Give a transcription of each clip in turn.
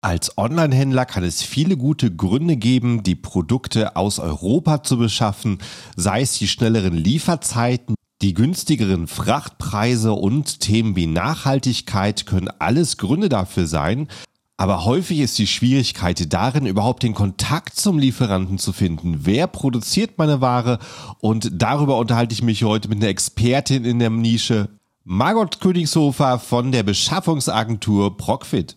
Als Online-Händler kann es viele gute Gründe geben, die Produkte aus Europa zu beschaffen, sei es die schnelleren Lieferzeiten, die günstigeren Frachtpreise und Themen wie Nachhaltigkeit können alles Gründe dafür sein. Aber häufig ist die Schwierigkeit darin, überhaupt den Kontakt zum Lieferanten zu finden. Wer produziert meine Ware? Und darüber unterhalte ich mich heute mit einer Expertin in der Nische, Margot Königshofer von der Beschaffungsagentur Procfit.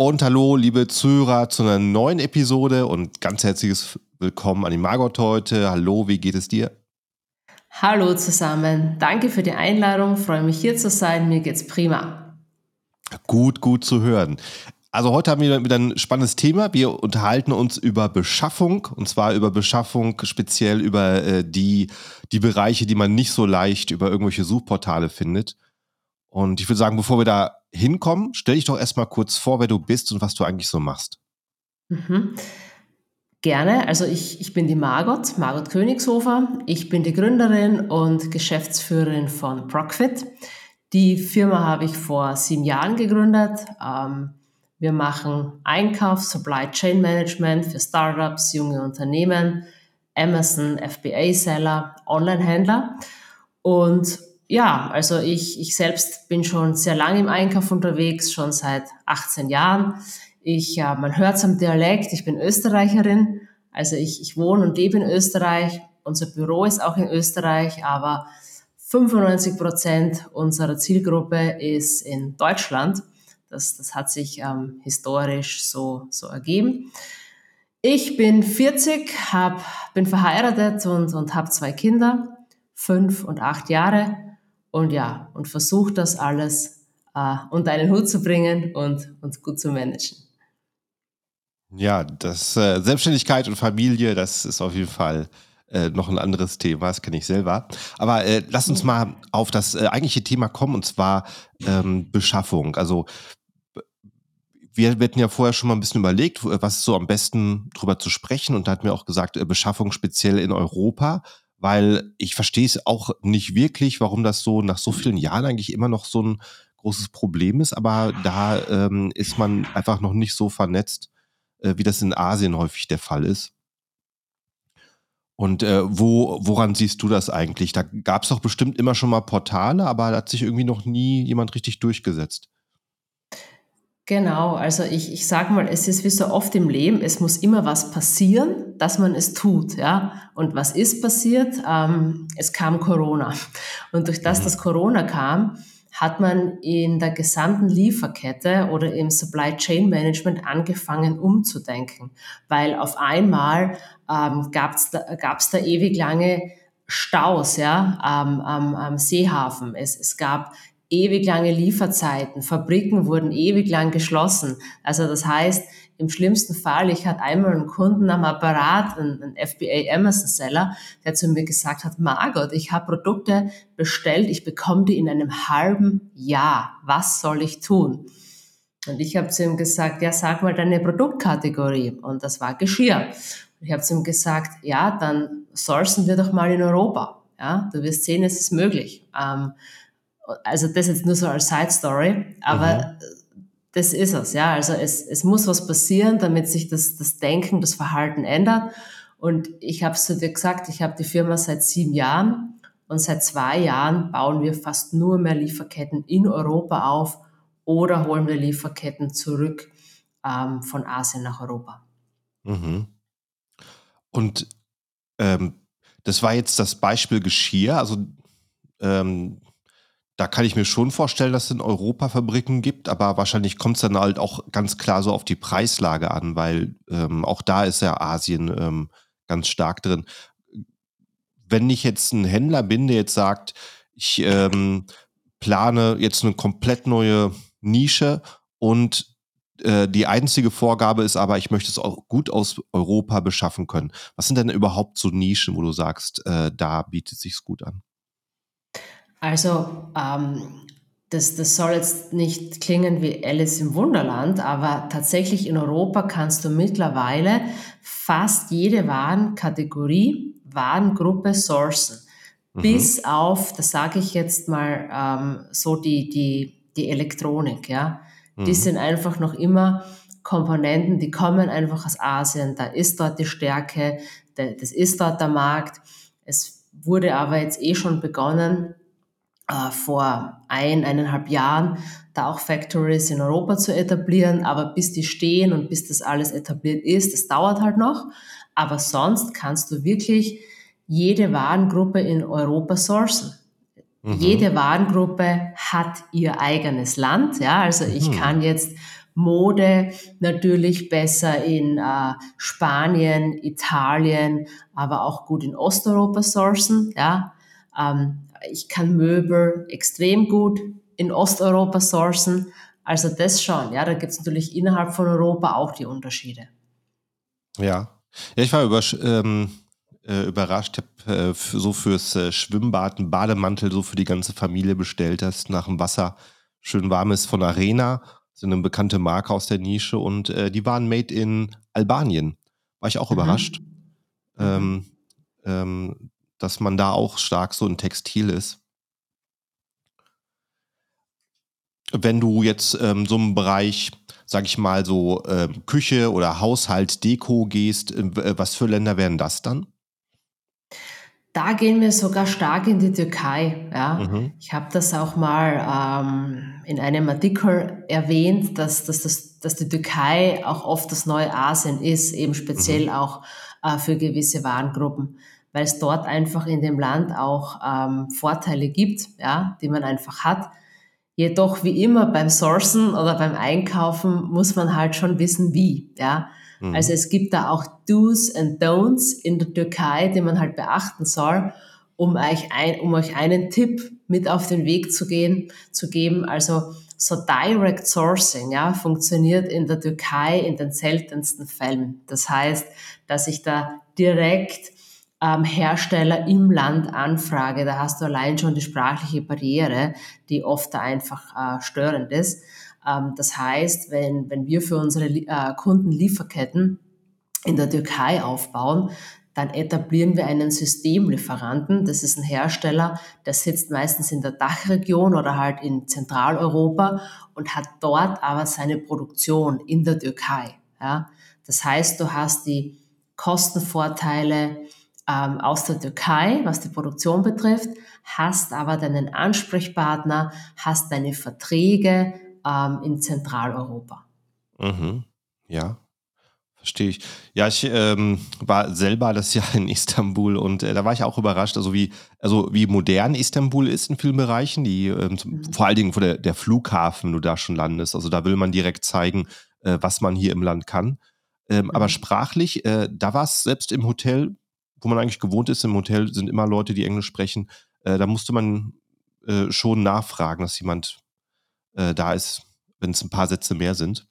Und hallo, liebe Zuhörer, zu einer neuen Episode und ganz herzliches Willkommen an die Margot heute. Hallo, wie geht es dir? Hallo zusammen, danke für die Einladung, freue mich hier zu sein, mir geht's prima. Gut, gut zu hören. Also heute haben wir wieder ein spannendes Thema. Wir unterhalten uns über Beschaffung und zwar über Beschaffung speziell über äh, die, die Bereiche, die man nicht so leicht über irgendwelche Suchportale findet. Und ich würde sagen, bevor wir da hinkommen, stell dich doch erstmal kurz vor, wer du bist und was du eigentlich so machst. Mhm. Gerne. Also ich, ich bin die Margot, Margot Königshofer. Ich bin die Gründerin und Geschäftsführerin von Procfit. Die Firma habe ich vor sieben Jahren gegründet. Ähm, wir machen Einkauf, Supply Chain Management für Startups, junge Unternehmen, Amazon, FBA-Seller, Online-Händler. Und ja, also ich, ich selbst bin schon sehr lange im Einkauf unterwegs, schon seit 18 Jahren. Ich, ja, man hört es am Dialekt, ich bin Österreicherin, also ich, ich wohne und lebe in Österreich. Unser Büro ist auch in Österreich, aber 95 Prozent unserer Zielgruppe ist in Deutschland. Das, das hat sich ähm, historisch so, so ergeben. Ich bin 40, hab, bin verheiratet und, und habe zwei Kinder, fünf und acht Jahre. Und ja, und versuche das alles äh, unter einen Hut zu bringen und, und gut zu managen. Ja, das äh, Selbstständigkeit und Familie, das ist auf jeden Fall äh, noch ein anderes Thema, das kenne ich selber. Aber äh, lass uns mal auf das äh, eigentliche Thema kommen, und zwar ähm, Beschaffung. Also wir, hatten ja vorher schon mal ein bisschen überlegt, was ist so am besten drüber zu sprechen. Und da hat mir auch gesagt, äh, Beschaffung speziell in Europa, weil ich verstehe es auch nicht wirklich, warum das so nach so vielen Jahren eigentlich immer noch so ein großes Problem ist. Aber da ähm, ist man einfach noch nicht so vernetzt äh, wie das in Asien häufig der Fall ist. Und äh, wo, woran siehst du das eigentlich? Da gab es doch bestimmt immer schon mal Portale, aber da hat sich irgendwie noch nie jemand richtig durchgesetzt. Genau, also ich, ich sage mal, es ist wie so oft im Leben, es muss immer was passieren, dass man es tut, ja. Und was ist passiert? Ähm, es kam Corona. Und durch das, mhm. dass Corona kam, hat man in der gesamten Lieferkette oder im Supply Chain Management angefangen umzudenken, weil auf einmal ähm, gab es da, gab's da ewig lange Staus ja, am, am, am Seehafen. Es, es gab ewig lange Lieferzeiten, Fabriken wurden ewig lang geschlossen. Also das heißt, im schlimmsten Fall, ich hatte einmal einen Kunden am Apparat, einen, FBA Amazon Seller, der zu mir gesagt hat, Margot, ich habe Produkte bestellt, ich bekomme die in einem halben Jahr. Was soll ich tun? Und ich habe zu ihm gesagt, ja, sag mal deine Produktkategorie. Und das war Geschirr. Und ich habe zu ihm gesagt, ja, dann sourcen wir doch mal in Europa. Ja, du wirst sehen, es ist möglich. Ähm, also das jetzt nur so als Side Story, aber mhm das ist es, ja. Also es, es muss was passieren, damit sich das, das Denken, das Verhalten ändert. Und ich habe es zu dir gesagt, ich habe die Firma seit sieben Jahren und seit zwei Jahren bauen wir fast nur mehr Lieferketten in Europa auf oder holen wir Lieferketten zurück ähm, von Asien nach Europa. Mhm. Und ähm, das war jetzt das Beispiel Geschirr. Also ähm, da kann ich mir schon vorstellen, dass es in Europa Fabriken gibt, aber wahrscheinlich kommt es dann halt auch ganz klar so auf die Preislage an, weil ähm, auch da ist ja Asien ähm, ganz stark drin. Wenn ich jetzt ein Händler bin, der jetzt sagt, ich ähm, plane jetzt eine komplett neue Nische und äh, die einzige Vorgabe ist aber, ich möchte es auch gut aus Europa beschaffen können. Was sind denn überhaupt so Nischen, wo du sagst, äh, da bietet sich's gut an? Also ähm, das, das soll jetzt nicht klingen wie Alice im Wunderland, aber tatsächlich in Europa kannst du mittlerweile fast jede Warenkategorie, Warengruppe sourcen. Mhm. Bis auf, das sage ich jetzt mal, ähm, so die, die, die Elektronik, ja. Mhm. Die sind einfach noch immer Komponenten, die kommen einfach aus Asien. Da ist dort die Stärke, das ist dort der Markt. Es wurde aber jetzt eh schon begonnen, äh, vor ein, eineinhalb Jahren da auch Factories in Europa zu etablieren. Aber bis die stehen und bis das alles etabliert ist, das dauert halt noch. Aber sonst kannst du wirklich jede Warengruppe in Europa sourcen. Mhm. Jede Warengruppe hat ihr eigenes Land. Ja, also ich mhm. kann jetzt Mode natürlich besser in äh, Spanien, Italien, aber auch gut in Osteuropa sourcen. Ja, ich kann Möbel extrem gut in Osteuropa sourcen. Also das schon. Ja, da gibt es natürlich innerhalb von Europa auch die Unterschiede. Ja, ja ich war über, ähm, äh, überrascht. Ich habe äh, so fürs äh, Schwimmbad einen Bademantel so für die ganze Familie bestellt hast, nach dem Wasser schön warm ist von Arena, so eine bekannte Marke aus der Nische und äh, die waren made in Albanien. War ich auch mhm. überrascht, mhm. ähm, ähm, dass man da auch stark so in Textil ist. Wenn du jetzt ähm, so im Bereich, sag ich mal, so äh, Küche oder Haushalt, Deko gehst, äh, was für Länder wären das dann? Da gehen wir sogar stark in die Türkei. Ja. Mhm. Ich habe das auch mal ähm, in einem Artikel erwähnt, dass, dass, dass, dass die Türkei auch oft das neue Asien ist, eben speziell mhm. auch äh, für gewisse Warengruppen, weil es dort einfach in dem Land auch ähm, Vorteile gibt, ja, die man einfach hat. Jedoch wie immer beim Sourcen oder beim Einkaufen muss man halt schon wissen, wie. Ja. Mhm. Also es gibt da auch Do's and Don'ts in der Türkei, die man halt beachten soll, um euch, ein, um euch einen Tipp mit auf den Weg zu gehen, zu geben. Also so Direct Sourcing ja, funktioniert in der Türkei in den seltensten Fällen. Das heißt, dass ich da direkt ähm, Hersteller im Land anfrage, da hast du allein schon die sprachliche Barriere, die oft da einfach äh, störend ist. Ähm, das heißt, wenn, wenn wir für unsere äh, Kunden Lieferketten in der Türkei aufbauen, dann etablieren wir einen Systemlieferanten. Das ist ein Hersteller, der sitzt meistens in der Dachregion oder halt in Zentraleuropa und hat dort aber seine Produktion in der Türkei. Ja? Das heißt, du hast die Kostenvorteile ähm, aus der Türkei, was die Produktion betrifft, hast aber deinen Ansprechpartner, hast deine Verträge, ähm, in Zentraleuropa. Mhm. Ja, verstehe ich. Ja, ich ähm, war selber das Jahr in Istanbul und äh, da war ich auch überrascht, also wie, also wie modern Istanbul ist in vielen Bereichen, die ähm, mhm. vor allen Dingen vor der, der Flughafen, du da schon landest. Also da will man direkt zeigen, äh, was man hier im Land kann. Ähm, mhm. Aber sprachlich, äh, da war es selbst im Hotel, wo man eigentlich gewohnt ist, im Hotel sind immer Leute, die Englisch sprechen. Äh, da musste man äh, schon nachfragen, dass jemand äh, da ist, wenn es ein paar Sätze mehr sind.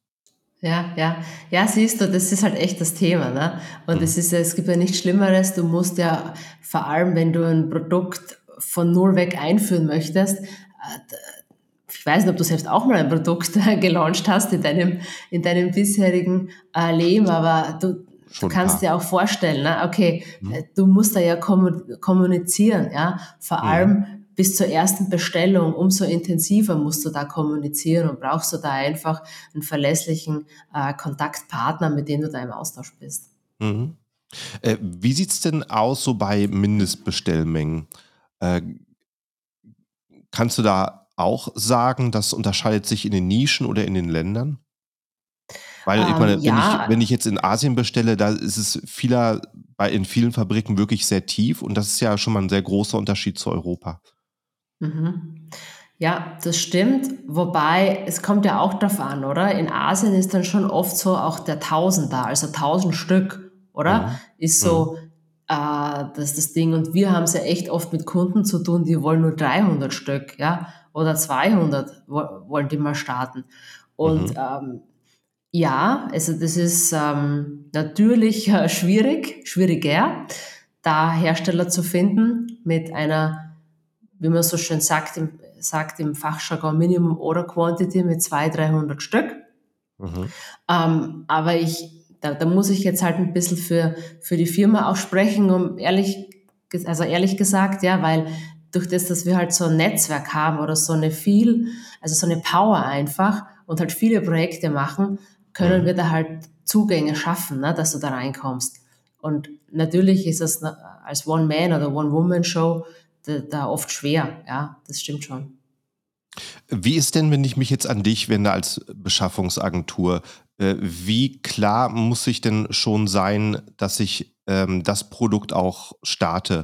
Ja, ja, ja, siehst du, das ist halt echt das Thema, ne? Und mhm. es ist, es gibt ja nichts Schlimmeres. Du musst ja vor allem, wenn du ein Produkt von null weg einführen möchtest, äh, ich weiß nicht, ob du selbst auch mal ein Produkt gelauncht hast in deinem, in deinem bisherigen äh, Leben, aber du, du kannst dir auch vorstellen, ne? okay, mhm. du musst da ja kommunizieren, ja, vor allem bis zur ersten Bestellung, umso intensiver musst du da kommunizieren und brauchst du da einfach einen verlässlichen äh, Kontaktpartner, mit dem du da im Austausch bist. Mhm. Äh, wie sieht es denn aus so bei Mindestbestellmengen? Äh, kannst du da auch sagen, das unterscheidet sich in den Nischen oder in den Ländern? Weil ich meine, ähm, ja. wenn, ich, wenn ich jetzt in Asien bestelle, da ist es vieler, bei, in vielen Fabriken wirklich sehr tief und das ist ja schon mal ein sehr großer Unterschied zu Europa. Mhm. Ja, das stimmt. Wobei, es kommt ja auch darauf an, oder? In Asien ist dann schon oft so auch der Tausend da, also tausend Stück, oder? Mhm. Ist so mhm. äh, das, das Ding. Und wir haben es ja echt oft mit Kunden zu tun, die wollen nur 300 Stück, ja? Oder 200 wollen die mal starten. Und mhm. ähm, Ja, also das ist ähm, natürlich äh, schwierig, schwieriger, da Hersteller zu finden mit einer, wie man so schön sagt, im, sagt im Fachjargon Minimum Order Quantity mit 200, 300 Stück. Mhm. Ähm, aber ich, da, da muss ich jetzt halt ein bisschen für, für die Firma auch sprechen, um ehrlich, also ehrlich gesagt, ja, weil durch das, dass wir halt so ein Netzwerk haben oder so eine viel, also so eine Power einfach und halt viele Projekte machen, können mhm. wir da halt Zugänge schaffen, ne, dass du da reinkommst. Und natürlich ist es als One-Man- oder One-Woman-Show da, da, oft schwer, ja, das stimmt schon. Wie ist denn, wenn ich mich jetzt an dich wende als Beschaffungsagentur, äh, wie klar muss ich denn schon sein, dass ich ähm, das Produkt auch starte?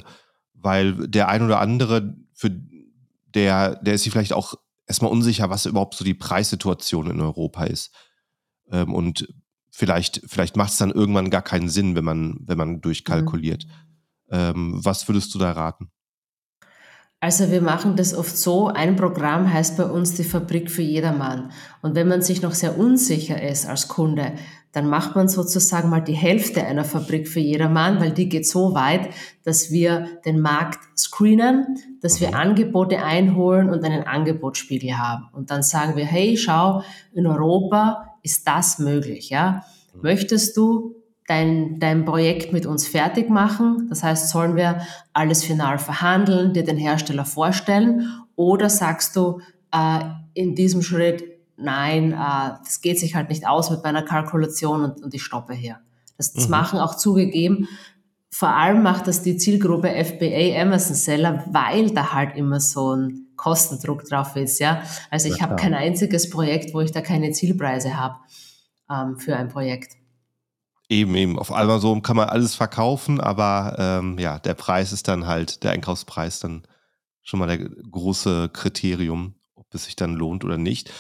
Weil der ein oder andere, für der, der ist sich vielleicht auch erstmal unsicher, was überhaupt so die Preissituation in Europa ist. Ähm, und vielleicht, vielleicht macht es dann irgendwann gar keinen Sinn, wenn man, wenn man durchkalkuliert. Mhm. Ähm, was würdest du da raten? Also wir machen das oft so, ein Programm heißt bei uns die Fabrik für jedermann. Und wenn man sich noch sehr unsicher ist als Kunde, dann macht man sozusagen mal die Hälfte einer Fabrik für jedermann, weil die geht so weit, dass wir den Markt screenen, dass wir mhm. Angebote einholen und einen Angebotsspiegel haben. Und dann sagen wir, hey, schau, in Europa ist das möglich, ja? Mhm. Möchtest du dein, dein Projekt mit uns fertig machen? Das heißt, sollen wir alles final verhandeln, dir den Hersteller vorstellen? Oder sagst du äh, in diesem Schritt, nein, äh, das geht sich halt nicht aus mit meiner Kalkulation und, und ich stoppe hier. Das, das mhm. machen auch zugegeben. Vor allem macht das die Zielgruppe FBA Amazon Seller, weil da halt immer so ein Kostendruck drauf ist. Ja? Also ich habe kein einziges Projekt, wo ich da keine Zielpreise habe ähm, für ein Projekt. Eben, eben. Auf Amazon kann man alles verkaufen, aber ähm, ja, der Preis ist dann halt, der Einkaufspreis dann schon mal der große Kriterium, ob es sich dann lohnt oder nicht.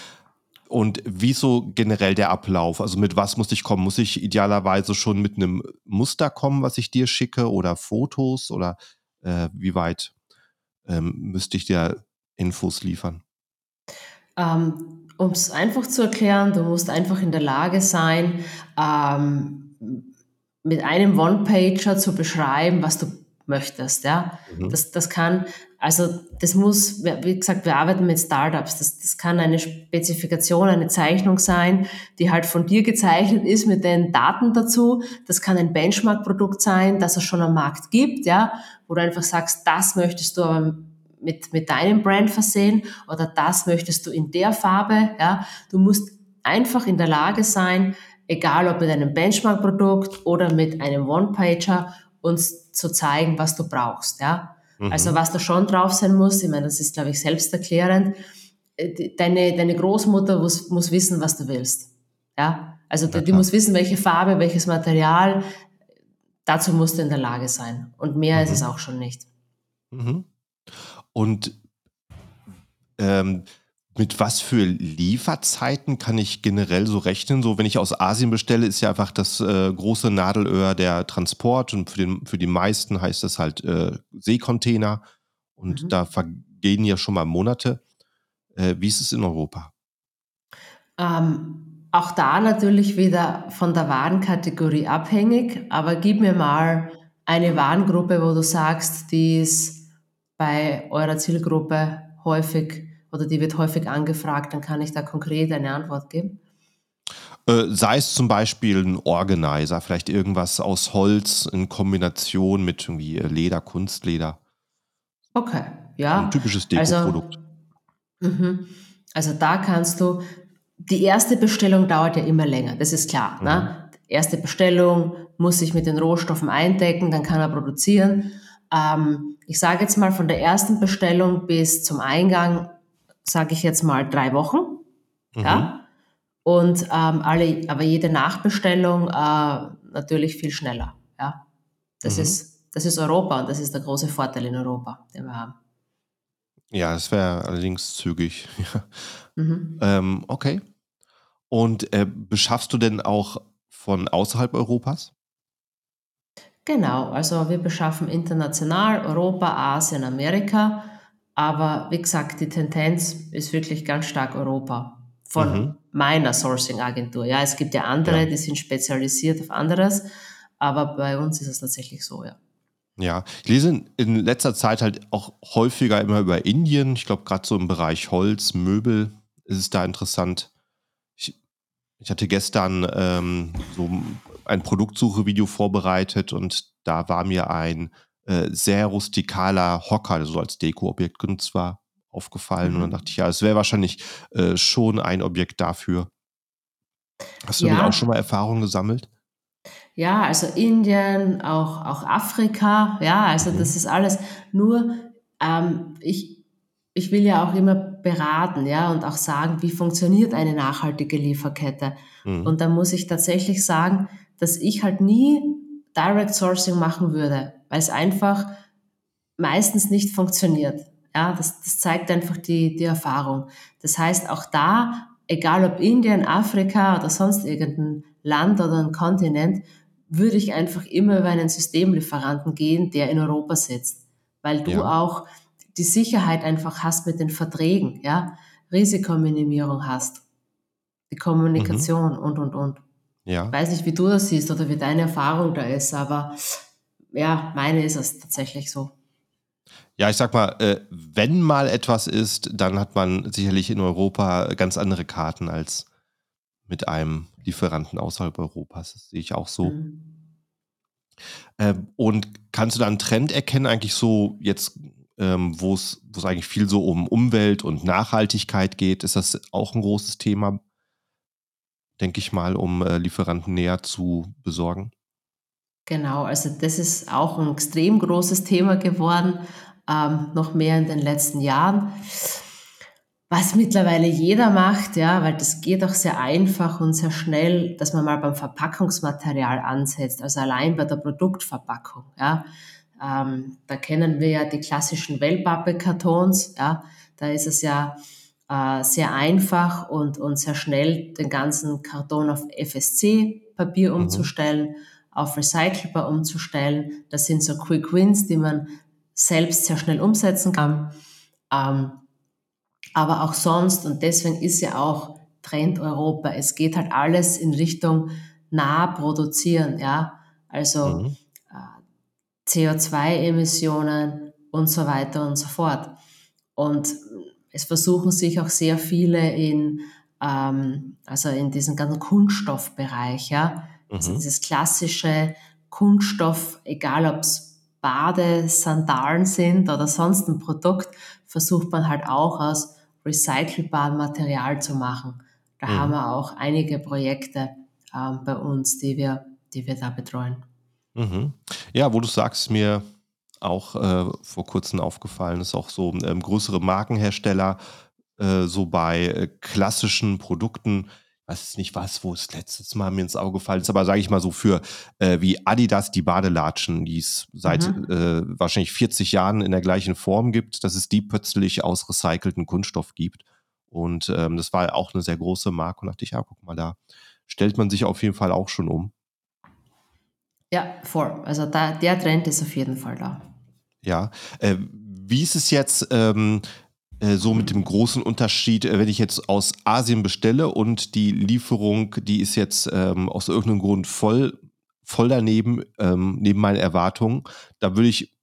Und wie so generell der Ablauf? Also mit was muss ich kommen? Muss ich idealerweise schon mit einem Muster kommen, was ich dir schicke oder Fotos oder äh, wie weit ähm, müsste ich dir Infos liefern? Ähm, um es einfach zu erklären, du musst einfach in der Lage sein, ähm, mit einem One-Pager zu beschreiben, was du möchtest. Ja? Mhm. Das, das kann, also das muss, wie gesagt, wir arbeiten mit Startups. Das, das kann eine Spezifikation, eine Zeichnung sein, die halt von dir gezeichnet ist mit den Daten dazu. Das kann ein Benchmark-Produkt sein, das es schon am Markt gibt, ja, wo du einfach sagst, das möchtest du aber mit, mit deinem Brand versehen oder das möchtest du in der Farbe. Ja? Du musst einfach in der Lage sein, egal ob mit einem Benchmark-Produkt oder mit einem One-Pager, uns zu zeigen, was du brauchst. Ja? Mhm. Also was da schon drauf sein muss, ich meine, das ist, glaube ich, selbsterklärend, äh, deine, deine Großmutter muss, muss wissen, was du willst. Ja? Also ja, die muss wissen, welche Farbe, welches Material, dazu musst du in der Lage sein. Und mehr mhm. ist es auch schon nicht. Mhm. Und ähm, mit was für Lieferzeiten kann ich generell so rechnen? So, wenn ich aus Asien bestelle, ist ja einfach das äh, große Nadelöhr der Transport und für, den, für die meisten heißt das halt äh, Seekontainer und mhm. da vergehen ja schon mal Monate. Äh, wie ist es in Europa? Ähm, auch da natürlich wieder von der Warenkategorie abhängig, aber gib mir mal eine Warengruppe, wo du sagst, die ist bei eurer Zielgruppe häufig oder die wird häufig angefragt, dann kann ich da konkret eine Antwort geben. Äh, sei es zum Beispiel ein Organizer, vielleicht irgendwas aus Holz in Kombination mit irgendwie Leder, Kunstleder. Okay, ja. Ein typisches Deko-Produkt. Also, mhm. also, da kannst du, die erste Bestellung dauert ja immer länger, das ist klar. Ne? Mhm. Ne? Erste Bestellung muss sich mit den Rohstoffen eindecken, dann kann er produzieren. Ähm, ich sage jetzt mal von der ersten Bestellung bis zum Eingang sage ich jetzt mal, drei Wochen. Mhm. Ja? Und ähm, alle, aber jede Nachbestellung äh, natürlich viel schneller. Ja? Das, mhm. ist, das ist Europa und das ist der große Vorteil in Europa, den wir haben. Ja, es wäre allerdings zügig. mhm. ähm, okay. Und äh, beschaffst du denn auch von außerhalb Europas? Genau, also wir beschaffen international Europa, Asien, Amerika. Aber wie gesagt, die Tendenz ist wirklich ganz stark Europa. von mhm. meiner Sourcing-Agentur. Ja, es gibt ja andere, ja. die sind spezialisiert auf anderes, aber bei uns ist es tatsächlich so, ja. Ja, ich lese in letzter Zeit halt auch häufiger immer über Indien. Ich glaube, gerade so im Bereich Holz, Möbel ist es da interessant. Ich, ich hatte gestern ähm, so ein Produktsuche-Video vorbereitet und da war mir ein äh, sehr rustikaler Hocker, so als Deko-Objekt genutzt war, aufgefallen. Mhm. Und dann mhm. dachte ich, ja, es wäre wahrscheinlich äh, schon ein Objekt dafür. Hast du ja. auch schon mal Erfahrungen gesammelt? Ja, also Indien, auch, auch Afrika, ja, also mhm. das ist alles. Nur, ähm, ich, ich will ja auch immer beraten, ja, und auch sagen, wie funktioniert eine nachhaltige Lieferkette. Mhm. Und da muss ich tatsächlich sagen, dass ich halt nie Direct Sourcing machen würde, weil es einfach meistens nicht funktioniert. Ja, das, das zeigt einfach die, die Erfahrung. Das heißt, auch da, egal ob Indien, Afrika oder sonst irgendein Land oder ein Kontinent, würde ich einfach immer über einen Systemlieferanten gehen, der in Europa sitzt, weil du ja. auch die Sicherheit einfach hast mit den Verträgen, ja, Risikominimierung hast, die Kommunikation mhm. und, und, und. Ja. Ich weiß nicht, wie du das siehst oder wie deine Erfahrung da ist, aber ja, meine ist es tatsächlich so. Ja, ich sag mal, äh, wenn mal etwas ist, dann hat man sicherlich in Europa ganz andere Karten als mit einem Lieferanten außerhalb Europas. Das sehe ich auch so. Mhm. Ähm, und kannst du da einen Trend erkennen, eigentlich so jetzt, ähm, wo es eigentlich viel so um Umwelt und Nachhaltigkeit geht? Ist das auch ein großes Thema, denke ich mal, um äh, Lieferanten näher zu besorgen? Genau, also das ist auch ein extrem großes Thema geworden, ähm, noch mehr in den letzten Jahren. Was mittlerweile jeder macht, ja, weil das geht auch sehr einfach und sehr schnell, dass man mal beim Verpackungsmaterial ansetzt, also allein bei der Produktverpackung, ja. Ähm, da kennen wir ja die klassischen Wellpappe-Kartons, ja. Da ist es ja äh, sehr einfach und, und sehr schnell, den ganzen Karton auf FSC-Papier mhm. umzustellen, auf recycelbar umzustellen. Das sind so Quick Wins, die man selbst sehr schnell umsetzen kann. Ähm, aber auch sonst, und deswegen ist ja auch Trend Europa, es geht halt alles in Richtung nah produzieren, ja, also mhm. äh, CO2-Emissionen und so weiter und so fort. Und es versuchen sich auch sehr viele in, ähm, also in diesem ganzen Kunststoffbereich, ja, also mhm. also dieses klassische Kunststoff, egal ob es Badesandalen sind oder sonst ein Produkt, versucht man halt auch aus recycelbarem Material zu machen. Da mhm. haben wir auch einige Projekte ähm, bei uns, die wir, die wir da betreuen. Mhm. Ja, wo du sagst, mir auch äh, vor kurzem aufgefallen ist, auch so ähm, größere Markenhersteller, äh, so bei äh, klassischen Produkten weiß nicht was, wo es letztes Mal mir ins Auge gefallen ist, aber sage ich mal so für äh, wie Adidas die Badelatschen, die es seit mhm. äh, wahrscheinlich 40 Jahren in der gleichen Form gibt, dass es die plötzlich aus recycelten Kunststoff gibt. Und ähm, das war auch eine sehr große Marke und dachte ich, ja, guck mal, da stellt man sich auf jeden Fall auch schon um. Ja, voll. Also da, der Trend ist auf jeden Fall da. Ja. Äh, wie ist es jetzt? Ähm, äh, so mit dem großen Unterschied, äh, wenn ich jetzt aus Asien bestelle und die Lieferung, die ist jetzt ähm, aus irgendeinem Grund voll, voll daneben, ähm, neben meinen Erwartungen, da würde ich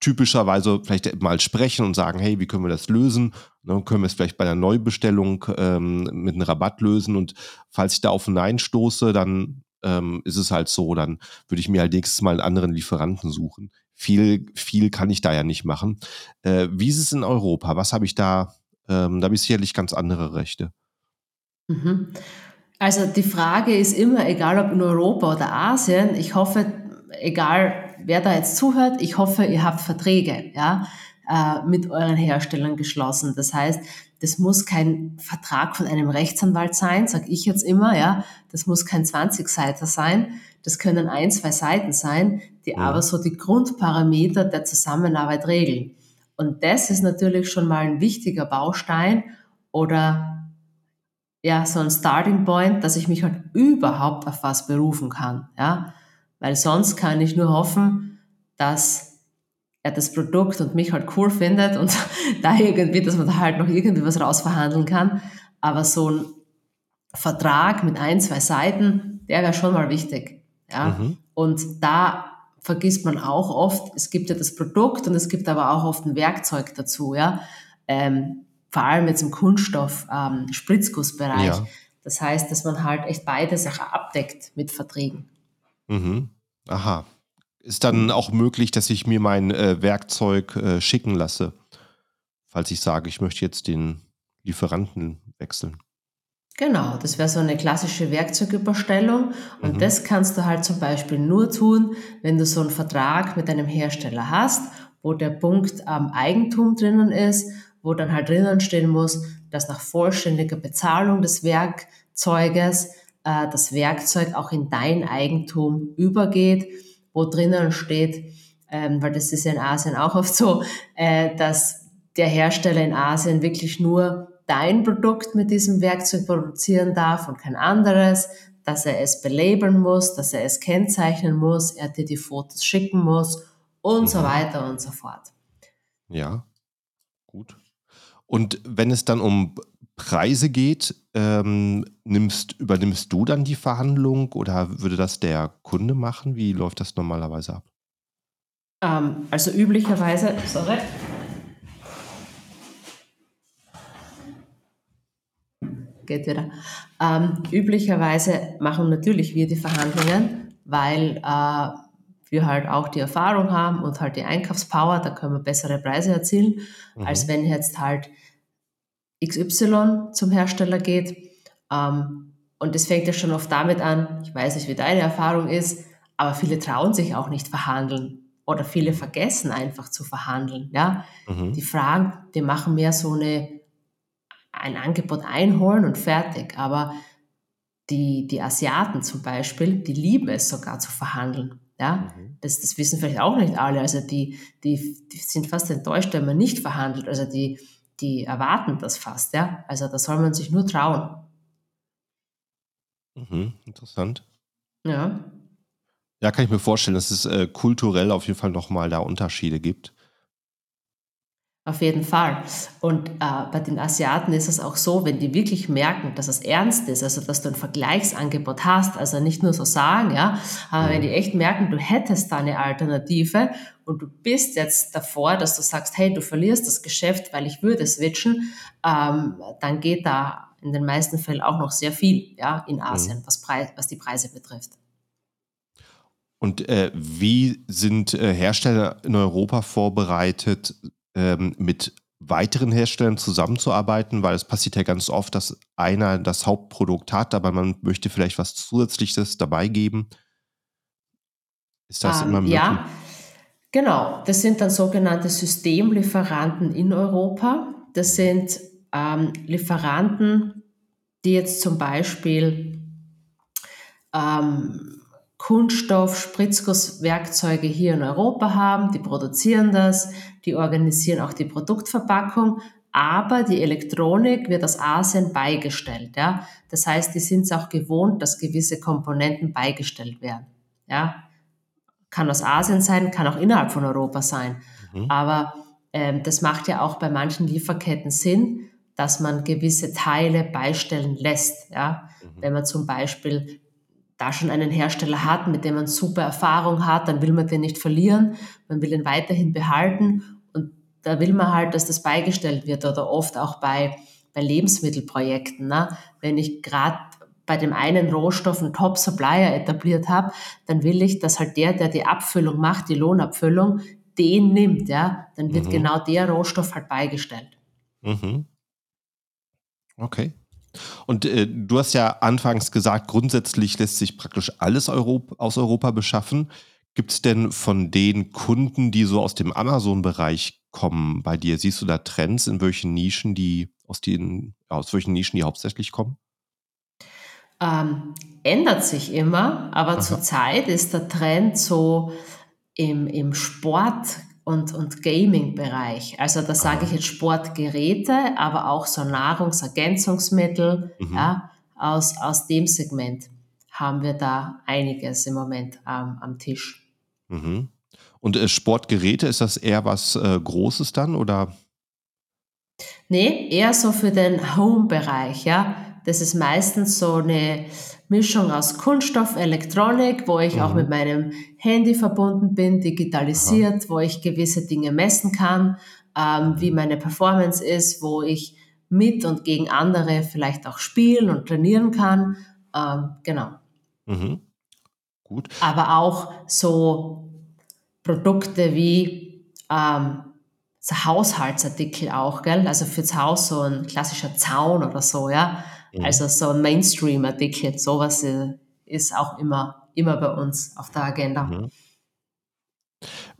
typischerweise vielleicht mal sprechen und sagen, hey, wie können wir das lösen? Dann ne, können wir es vielleicht bei einer Neubestellung ähm, mit einem Rabatt lösen und falls ich da auf ein Nein stoße, dann ähm, ist es halt so, dann würde ich mir halt nächstes Mal einen anderen Lieferanten suchen. Viel, viel kann ich da ja nicht machen. Äh, wie ist es in Europa? Was habe ich da? Ähm, da habe ich sicherlich ganz andere Rechte. Mhm. Also die Frage ist immer, egal ob in Europa oder Asien, ich hoffe, egal wer da jetzt zuhört, ich hoffe, ihr habt Verträge ja, äh, mit euren Herstellern geschlossen. Das heißt, das muss kein Vertrag von einem Rechtsanwalt sein, sage ich jetzt immer, ja. Das muss kein 20-Seiter sein. Das können ein, zwei Seiten sein, die aber so die Grundparameter der Zusammenarbeit regeln. Und das ist natürlich schon mal ein wichtiger Baustein oder ja, so ein Starting Point, dass ich mich halt überhaupt auf was berufen kann, ja. Weil sonst kann ich nur hoffen, dass er das Produkt und mich halt cool findet und da irgendwie, dass man da halt noch irgendwie was rausverhandeln kann. aber so ein Vertrag mit ein, zwei Seiten, der wäre schon mal wichtig. Ja? Mhm. Und da vergisst man auch oft, es gibt ja das Produkt und es gibt aber auch oft ein Werkzeug dazu, ja. Ähm, vor allem jetzt im Kunststoff, ähm. Ja. Das heißt, dass man halt echt beide Sachen abdeckt mit Verträgen. Mhm. Aha. Ist dann auch möglich, dass ich mir mein äh, Werkzeug äh, schicken lasse, falls ich sage, ich möchte jetzt den Lieferanten wechseln? Genau, das wäre so eine klassische Werkzeugüberstellung. Und mhm. das kannst du halt zum Beispiel nur tun, wenn du so einen Vertrag mit einem Hersteller hast, wo der Punkt am Eigentum drinnen ist, wo dann halt drinnen stehen muss, dass nach vollständiger Bezahlung des Werkzeuges äh, das Werkzeug auch in dein Eigentum übergeht, wo drinnen steht, ähm, weil das ist ja in Asien auch oft so, äh, dass der Hersteller in Asien wirklich nur dein Produkt mit diesem Werkzeug produzieren darf und kein anderes, dass er es belabeln muss, dass er es kennzeichnen muss, er dir die Fotos schicken muss und mhm. so weiter und so fort. Ja, gut. Und wenn es dann um Preise geht, ähm, nimmst, übernimmst du dann die Verhandlung oder würde das der Kunde machen? Wie läuft das normalerweise ab? Ähm, also üblicherweise, sorry, geht wieder. Ähm, üblicherweise machen natürlich wir die Verhandlungen, weil äh, wir halt auch die Erfahrung haben und halt die Einkaufspower, da können wir bessere Preise erzielen, mhm. als wenn jetzt halt XY zum Hersteller geht. Ähm, und das fängt ja schon oft damit an, ich weiß nicht, wie deine Erfahrung ist, aber viele trauen sich auch nicht verhandeln oder viele vergessen einfach zu verhandeln. Ja? Mhm. Die fragen, die machen mehr so eine ein Angebot einholen und fertig. Aber die, die Asiaten zum Beispiel, die lieben es sogar zu verhandeln. Ja, mhm. das, das wissen vielleicht auch nicht alle. Also die, die, die sind fast enttäuscht, wenn man nicht verhandelt. Also die, die erwarten das fast. Ja, also da soll man sich nur trauen. Mhm, interessant. Ja. Ja, kann ich mir vorstellen, dass es äh, kulturell auf jeden Fall nochmal da Unterschiede gibt. Auf jeden Fall. Und äh, bei den Asiaten ist es auch so, wenn die wirklich merken, dass es ernst ist, also dass du ein Vergleichsangebot hast, also nicht nur so sagen, ja, aber wenn die mhm. echt merken, du hättest da eine Alternative und du bist jetzt davor, dass du sagst, hey, du verlierst das Geschäft, weil ich würde switchen, ähm, dann geht da in den meisten Fällen auch noch sehr viel, ja, in Asien, mhm. was, Preis, was die Preise betrifft. Und äh, wie sind äh, Hersteller in Europa vorbereitet, ähm, mit weiteren Herstellern zusammenzuarbeiten, weil es passiert ja ganz oft, dass einer das Hauptprodukt hat, aber man möchte vielleicht was Zusätzliches dabei geben. Ist das ähm, immer möglich? Ja, genau. Das sind dann sogenannte Systemlieferanten in Europa. Das sind ähm, Lieferanten, die jetzt zum Beispiel ähm, Kunststoff, Spritzgusswerkzeuge hier in Europa haben, die produzieren das, die organisieren auch die Produktverpackung, aber die Elektronik wird aus Asien beigestellt. Ja? Das heißt, die sind es auch gewohnt, dass gewisse Komponenten beigestellt werden. Ja? Kann aus Asien sein, kann auch innerhalb von Europa sein. Mhm. Aber ähm, das macht ja auch bei manchen Lieferketten Sinn, dass man gewisse Teile beistellen lässt. Ja? Mhm. Wenn man zum Beispiel da schon einen Hersteller hat, mit dem man super Erfahrung hat, dann will man den nicht verlieren, man will ihn weiterhin behalten und da will man halt, dass das beigestellt wird oder oft auch bei, bei Lebensmittelprojekten. Ne? Wenn ich gerade bei dem einen Rohstoff einen Top-Supplier etabliert habe, dann will ich, dass halt der, der die Abfüllung macht, die Lohnabfüllung, den nimmt, ja, dann wird mhm. genau der Rohstoff halt beigestellt. Mhm. Okay. Und äh, du hast ja anfangs gesagt, grundsätzlich lässt sich praktisch alles Europ aus Europa beschaffen. Gibt es denn von den Kunden, die so aus dem Amazon-Bereich kommen, bei dir, siehst du da Trends in welchen Nischen, die aus den, aus welchen Nischen die hauptsächlich kommen? Ähm, ändert sich immer, aber zurzeit ist der Trend so im, im Sport und, und Gaming-Bereich. Also da sage ich jetzt Sportgeräte, aber auch so Nahrungsergänzungsmittel. Mhm. Ja, aus, aus dem Segment haben wir da einiges im Moment ähm, am Tisch. Mhm. Und äh, Sportgeräte, ist das eher was äh, Großes dann oder? Nee, eher so für den Home-Bereich, ja. Das ist meistens so eine Mischung aus Kunststoff, Elektronik, wo ich mhm. auch mit meinem Handy verbunden bin, digitalisiert, Aha. wo ich gewisse Dinge messen kann, ähm, wie meine Performance ist, wo ich mit und gegen andere vielleicht auch spielen und trainieren kann. Ähm, genau. Mhm. Gut. Aber auch so Produkte wie ähm, so Haushaltsartikel auch, gell? Also fürs Haus so ein klassischer Zaun oder so, ja. Mhm. Also so ein Mainstream-Artikel, sowas äh, ist auch immer, immer bei uns auf der Agenda. Mhm.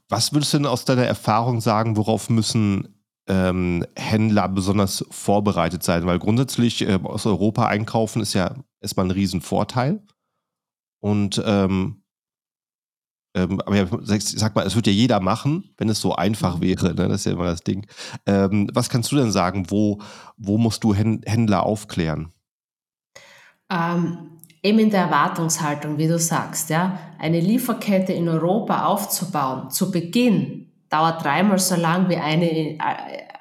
Was würdest du denn aus deiner Erfahrung sagen, worauf müssen ähm, Händler besonders vorbereitet sein? Weil grundsätzlich äh, aus Europa einkaufen ist ja erstmal ein Riesenvorteil. Und ähm, ähm, aber ja, sag mal, es wird ja jeder machen, wenn es so einfach wäre. Ne? Das ist ja immer das Ding. Ähm, was kannst du denn sagen? Wo, wo musst du Händler aufklären? Ähm, eben in der Erwartungshaltung, wie du sagst, ja, eine Lieferkette in Europa aufzubauen, zu Beginn, dauert dreimal so lang wie eine, äh,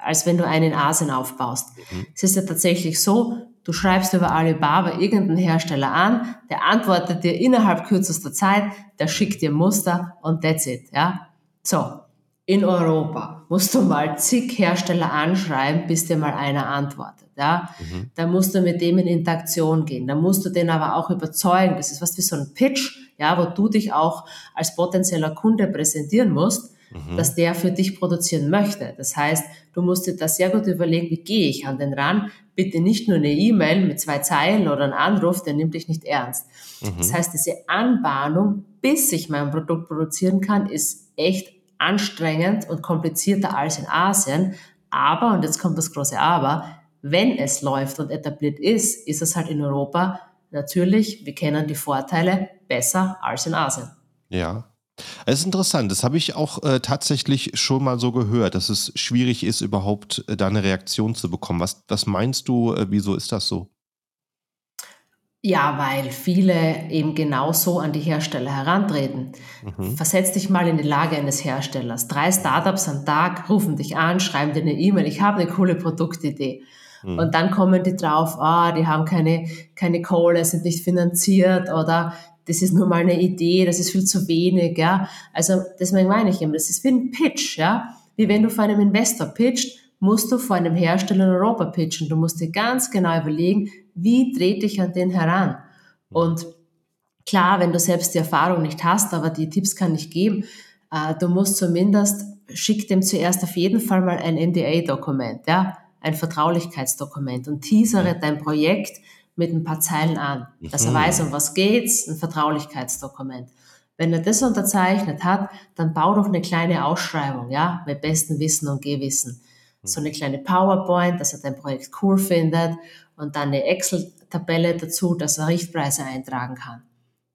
als wenn du eine in Asien aufbaust. Mhm. Es ist ja tatsächlich so, du schreibst über Alibaba irgendeinen Hersteller an, der antwortet dir innerhalb kürzester Zeit, der schickt dir Muster und that's it, ja. So. In Europa musst du mal zig Hersteller anschreiben, bis dir mal einer antwortet. Ja? Mhm. Da musst du mit dem in Interaktion gehen. Da musst du den aber auch überzeugen. Das ist was wie so ein Pitch, ja, wo du dich auch als potenzieller Kunde präsentieren musst, mhm. dass der für dich produzieren möchte. Das heißt, du musst dir da sehr gut überlegen, wie gehe ich an den ran? Bitte nicht nur eine E-Mail mit zwei Zeilen oder einen Anruf, der nimmt dich nicht ernst. Mhm. Das heißt, diese Anbahnung, bis ich mein Produkt produzieren kann, ist echt anstrengend und komplizierter als in Asien. Aber, und jetzt kommt das große Aber, wenn es läuft und etabliert ist, ist es halt in Europa natürlich, wir kennen die Vorteile, besser als in Asien. Ja. Es ist interessant, das habe ich auch äh, tatsächlich schon mal so gehört, dass es schwierig ist, überhaupt äh, da eine Reaktion zu bekommen. Was, was meinst du, äh, wieso ist das so? Ja, weil viele eben genau so an die Hersteller herantreten. Mhm. Versetz dich mal in die Lage eines Herstellers. Drei Startups am Tag rufen dich an, schreiben dir eine E-Mail, ich habe eine coole Produktidee. Mhm. Und dann kommen die drauf, ah, die haben keine, keine Kohle, sind nicht finanziert oder das ist nur mal eine Idee, das ist viel zu wenig, ja. Also, deswegen meine ich eben, das ist wie ein Pitch, ja. Wie wenn du vor einem Investor pitcht, musst du vor einem Hersteller in Europa pitchen. Du musst dir ganz genau überlegen, wie trete ich an den heran? Und klar, wenn du selbst die Erfahrung nicht hast, aber die Tipps kann ich geben, äh, du musst zumindest, schick dem zuerst auf jeden Fall mal ein NDA-Dokument, ja ein Vertraulichkeitsdokument und teasere dein Projekt mit ein paar Zeilen an, dass er mhm. weiß, um was geht's, ein Vertraulichkeitsdokument. Wenn er das unterzeichnet hat, dann bau doch eine kleine Ausschreibung, ja, mit bestem Wissen und Gewissen. Mhm. So eine kleine PowerPoint, dass er dein Projekt cool findet und dann eine Excel-Tabelle dazu, dass er Richtpreise eintragen kann.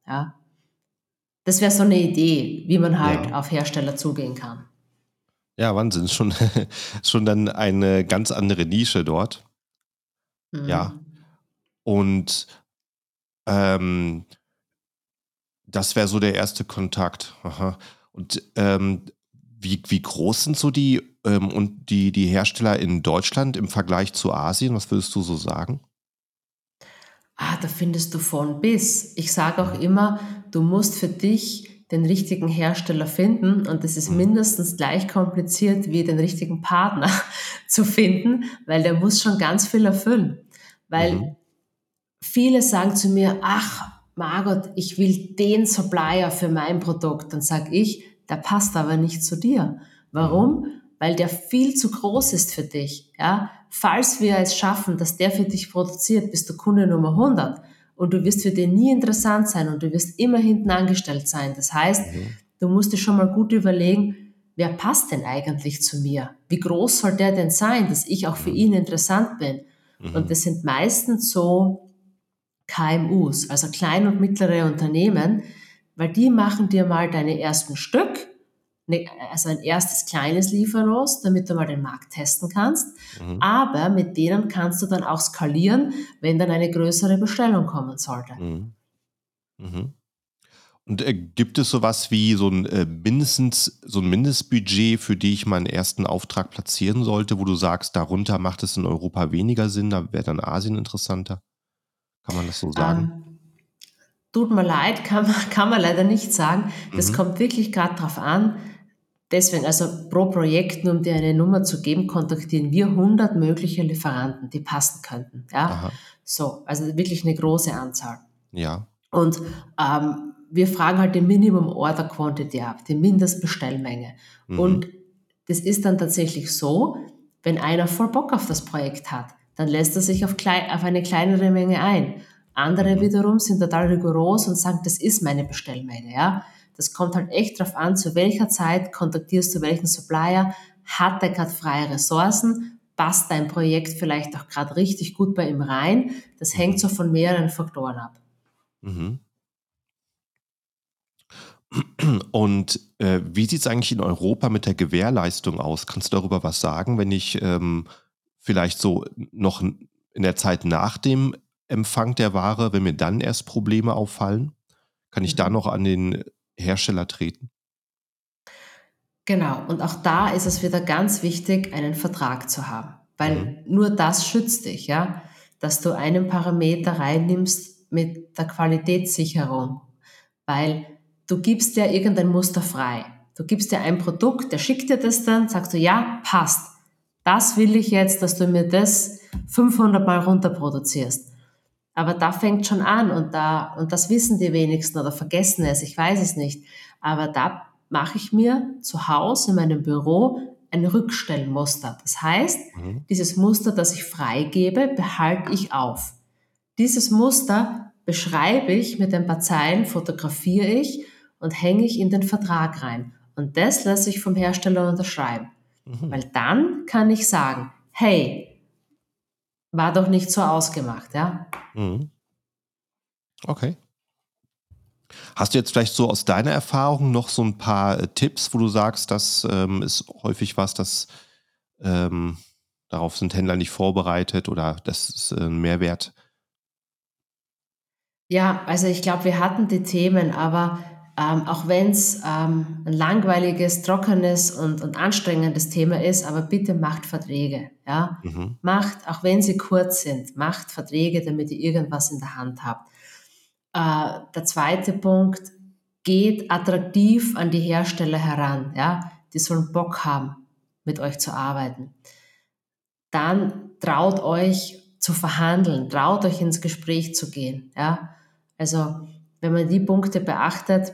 Ja. Das wäre so eine Idee, wie man halt ja. auf Hersteller zugehen kann. Ja, Wahnsinn. Schon, schon dann eine ganz andere Nische dort. Mhm. Ja. Und ähm, das wäre so der erste Kontakt. Aha. Und ähm, wie, wie groß sind so die ähm, und die, die Hersteller in Deutschland im Vergleich zu Asien? Was würdest du so sagen? Ah, da findest du von bis. Ich sage auch immer, du musst für dich den richtigen Hersteller finden und das ist mhm. mindestens gleich kompliziert wie den richtigen Partner zu finden, weil der muss schon ganz viel erfüllen. Weil mhm. viele sagen zu mir, ach Margot, ich will den Supplier für mein Produkt. Dann sage ich, der passt aber nicht zu dir. Warum? Mhm. Weil der viel zu groß ist für dich. Ja? Falls wir es schaffen, dass der für dich produziert, bist du Kunde Nummer 100 und du wirst für den nie interessant sein und du wirst immer hinten angestellt sein. Das heißt, mhm. du musst dir schon mal gut überlegen, wer passt denn eigentlich zu mir? Wie groß soll der denn sein, dass ich auch für mhm. ihn interessant bin? Mhm. Und das sind meistens so KMUs, also klein- und mittlere Unternehmen, weil die machen dir mal deine ersten Stück Ne, also ein erstes kleines Lieferlos, damit du mal den Markt testen kannst. Mhm. Aber mit denen kannst du dann auch skalieren, wenn dann eine größere Bestellung kommen sollte. Mhm. Mhm. Und äh, gibt es sowas wie so ein äh, mindestens so ein Mindestbudget, für die ich meinen ersten Auftrag platzieren sollte, wo du sagst, darunter macht es in Europa weniger Sinn, da wäre dann Asien interessanter? Kann man das so sagen? Ähm, tut mir leid, kann man, kann man leider nicht sagen. Das Mhm. kommt wirklich gerade drauf an. Deswegen, also pro Projekt, nur um dir eine Nummer zu geben, kontaktieren wir 100 mögliche Lieferanten, die passen könnten. Ja, Aha. so, also wirklich eine große Anzahl. Ja. Und ähm, wir fragen halt die Minimum Order Quantity ab, die Mindestbestellmenge. Mhm. Und das ist dann tatsächlich so, wenn einer voll Bock auf das Projekt hat, dann lässt er sich auf, klei auf eine kleinere Menge ein. Andere Mhm. wiederum sind total rigoros und sagen, das ist meine Bestellmenge. Ja? Das kommt halt echt darauf an, zu welcher Zeit kontaktierst du welchen Supplier, hat er gerade freie Ressourcen, passt dein Projekt vielleicht auch gerade richtig gut bei ihm rein. Das hängt so von mehreren Faktoren ab. Mhm. Und äh, wie sieht es eigentlich in Europa mit der Gewährleistung aus? Kannst du darüber was sagen, wenn ich ähm, vielleicht so noch in der Zeit nach dem Empfang der Ware, wenn mir dann erst Probleme auffallen, kann ich da Mhm. noch an den Hersteller treten? Genau, und auch da ist es wieder ganz wichtig, einen Vertrag zu haben, weil nur das schützt dich, ja, dass du einen Parameter reinnimmst mit der Qualitätssicherung, weil du gibst ja irgendein Muster frei. Du gibst dir ein Produkt, der schickt dir das dann, sagst du, ja, passt. Das will ich jetzt, dass du mir das 500 Mal runterproduzierst. Aber da fängt schon an und da, und das wissen die wenigsten oder vergessen es, ich weiß es nicht. Aber da mache ich mir zu Hause in meinem Büro ein Rückstellmuster. Das heißt, Mhm. dieses Muster, das ich freigebe, behalte ich auf. Dieses Muster beschreibe ich mit ein paar Zeilen, fotografiere ich und hänge ich in den Vertrag rein. Und das lasse ich vom Hersteller unterschreiben. Mhm. Weil dann kann ich sagen, hey, war doch nicht so ausgemacht, ja? Mhm. Okay. Hast du jetzt vielleicht so aus deiner Erfahrung noch so ein paar äh, Tipps, wo du sagst, das ähm, ist häufig was, das ähm, darauf sind Händler nicht vorbereitet oder das ist äh, ein Mehrwert? Ja, also ich glaube, wir hatten die Themen, aber ähm, auch wenn es ähm, ein langweiliges, trockenes und, und anstrengendes Thema ist, aber bitte macht Verträge. Ja? Mhm. Macht, auch wenn sie kurz sind, macht Verträge, damit ihr irgendwas in der Hand habt. Äh, der zweite Punkt, geht attraktiv an die Hersteller heran. Ja? Die sollen Bock haben, mit euch zu arbeiten. Dann traut euch zu verhandeln, traut euch ins Gespräch zu gehen. Ja? Also wenn man die Punkte beachtet,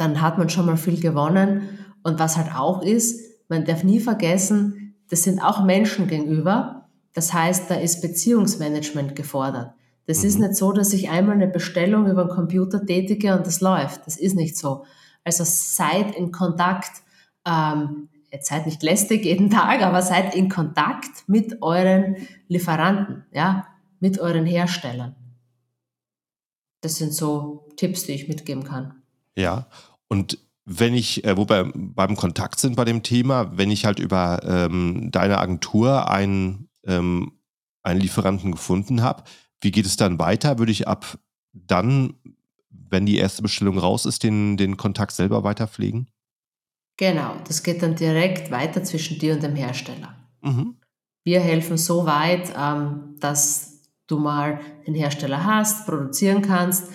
dann hat man schon mal viel gewonnen. Und was halt auch ist, man darf nie vergessen, das sind auch Menschen gegenüber. Das heißt, da ist Beziehungsmanagement gefordert. Das Mhm. ist nicht so, dass ich einmal eine Bestellung über den Computer tätige und das läuft. Das ist nicht so. Also seid in Kontakt. Ähm, jetzt seid nicht lästig jeden Tag, aber seid in Kontakt mit euren Lieferanten, ja, mit euren Herstellern. Das sind so Tipps, die ich mitgeben kann. Ja. Und wenn ich, äh, wo wir beim Kontakt sind bei dem Thema, wenn ich halt über ähm, deine Agentur einen, ähm, einen Lieferanten gefunden habe, wie geht es dann weiter? Würde ich ab dann, wenn die erste Bestellung raus ist, den, den Kontakt selber weiter pflegen? Genau, das geht dann direkt weiter zwischen dir und dem Hersteller. Mhm. Wir helfen so weit, ähm, dass du mal den Hersteller hast, produzieren kannst.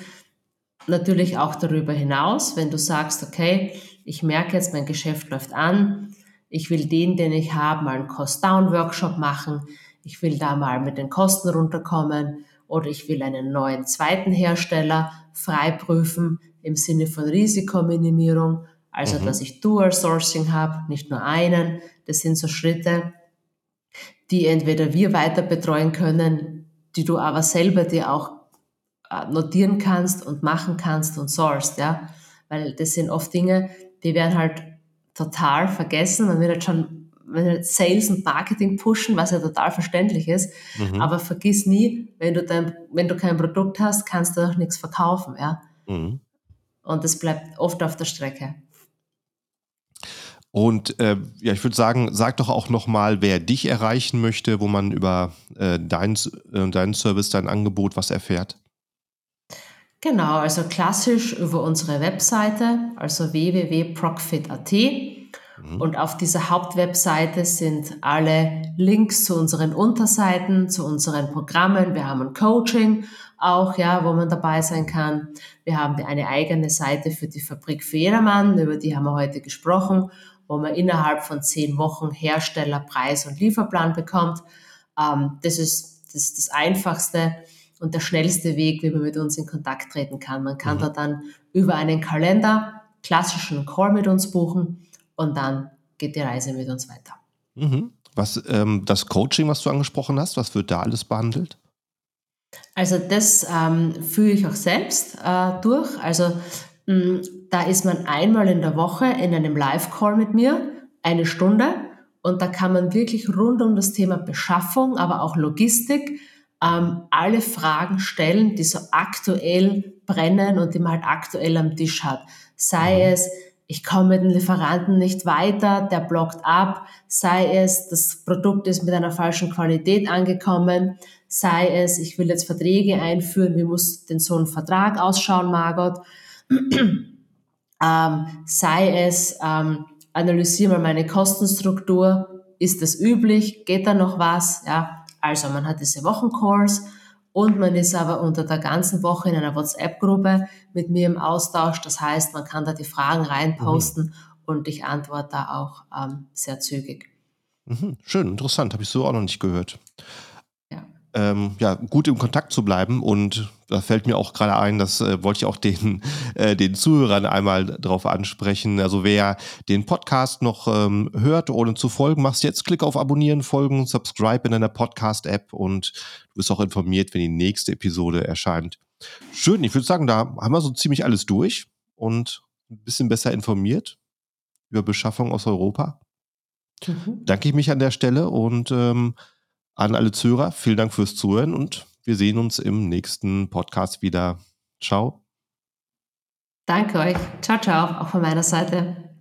Natürlich auch darüber hinaus, wenn du sagst, okay, ich merke jetzt, mein Geschäft läuft an, ich will den, den ich habe, mal einen Cost-Down-Workshop machen, ich will da mal mit den Kosten runterkommen oder ich will einen neuen zweiten Hersteller freiprüfen im Sinne von Risikominimierung, also Mhm. dass ich Dual Sourcing habe, nicht nur einen. Das sind so Schritte, die entweder wir weiter betreuen können, die du aber selber dir auch notieren kannst und machen kannst und sourced, ja. Weil das sind oft Dinge, die werden halt total vergessen. Man will halt schon will halt Sales und Marketing pushen, was ja total verständlich ist. Mhm. Aber vergiss nie, wenn du, dein, wenn du kein Produkt hast, kannst du auch nichts verkaufen, ja. Mhm. Und das bleibt oft auf der Strecke. Und äh, ja, ich würde sagen, sag doch auch nochmal, wer dich erreichen möchte, wo man über äh, deinen, äh, deinen Service, dein Angebot was erfährt. Genau, also klassisch über unsere Webseite, also www.procfit.at. Mhm. Und auf dieser Hauptwebseite sind alle Links zu unseren Unterseiten, zu unseren Programmen. Wir haben ein Coaching auch, ja, wo man dabei sein kann. Wir haben eine eigene Seite für die Fabrik für jedermann, über die haben wir heute gesprochen, wo man innerhalb von zehn Wochen Hersteller, Preis und Lieferplan bekommt. Ähm, das ist das, das Einfachste und der schnellste Weg, wie man mit uns in Kontakt treten kann. Man kann mhm. da dann über einen Kalender klassischen Call mit uns buchen und dann geht die Reise mit uns weiter. Mhm. Was ähm, das Coaching, was du angesprochen hast, was wird da alles behandelt? Also das ähm, führe ich auch selbst äh, durch. Also mh, mm, da ist man einmal in der Woche in einem Live-Call mit mir, eine Stunde, und da kann man wirklich rund um das Thema Beschaffung, aber auch Logistik, ähm, alle Fragen stellen, die so aktuell brennen und die man halt aktuell am Tisch hat. Sei mhm. es, ich komme mit dem Lieferanten nicht weiter, der blockt ab, sei es, das Produkt ist mit einer falschen Qualität angekommen, sei es, ich will jetzt Verträge einführen, wie muss denn so ein Vertrag ausschauen, Margot, ähm, sei es, ähm, analysiere mal meine Kostenstruktur, ist das üblich, geht da noch was, ja, also man hat diese Wochencalls und man ist aber unter der ganzen Woche in einer WhatsApp-Gruppe mit mir im Austausch. Das heißt, man kann da die Fragen reinposten mhm. und ich antworte da auch ähm, sehr zügig. Mhm. Schön, interessant, habe ich so auch noch nicht gehört ähm, ja, gut im Kontakt zu bleiben. Und da fällt mir auch gerade ein, das äh, wollte ich auch den, äh, den Zuhörern einmal darauf ansprechen. Also wer den Podcast noch ähm, hört, ohne zu folgen, machst jetzt Klick auf Abonnieren, Folgen, Subscribe in deiner Podcast-App und du bist auch informiert, wenn die nächste Episode erscheint. Schön, ich würde sagen, da haben wir so ziemlich alles durch und ein bisschen besser informiert über Beschaffung aus Europa. Mhm. Danke ich mich an der Stelle und ähm, an alle Zuhörer, vielen Dank fürs Zuhören und wir sehen uns im nächsten Podcast wieder. Ciao. Danke euch. Ciao, ciao, auch von meiner Seite.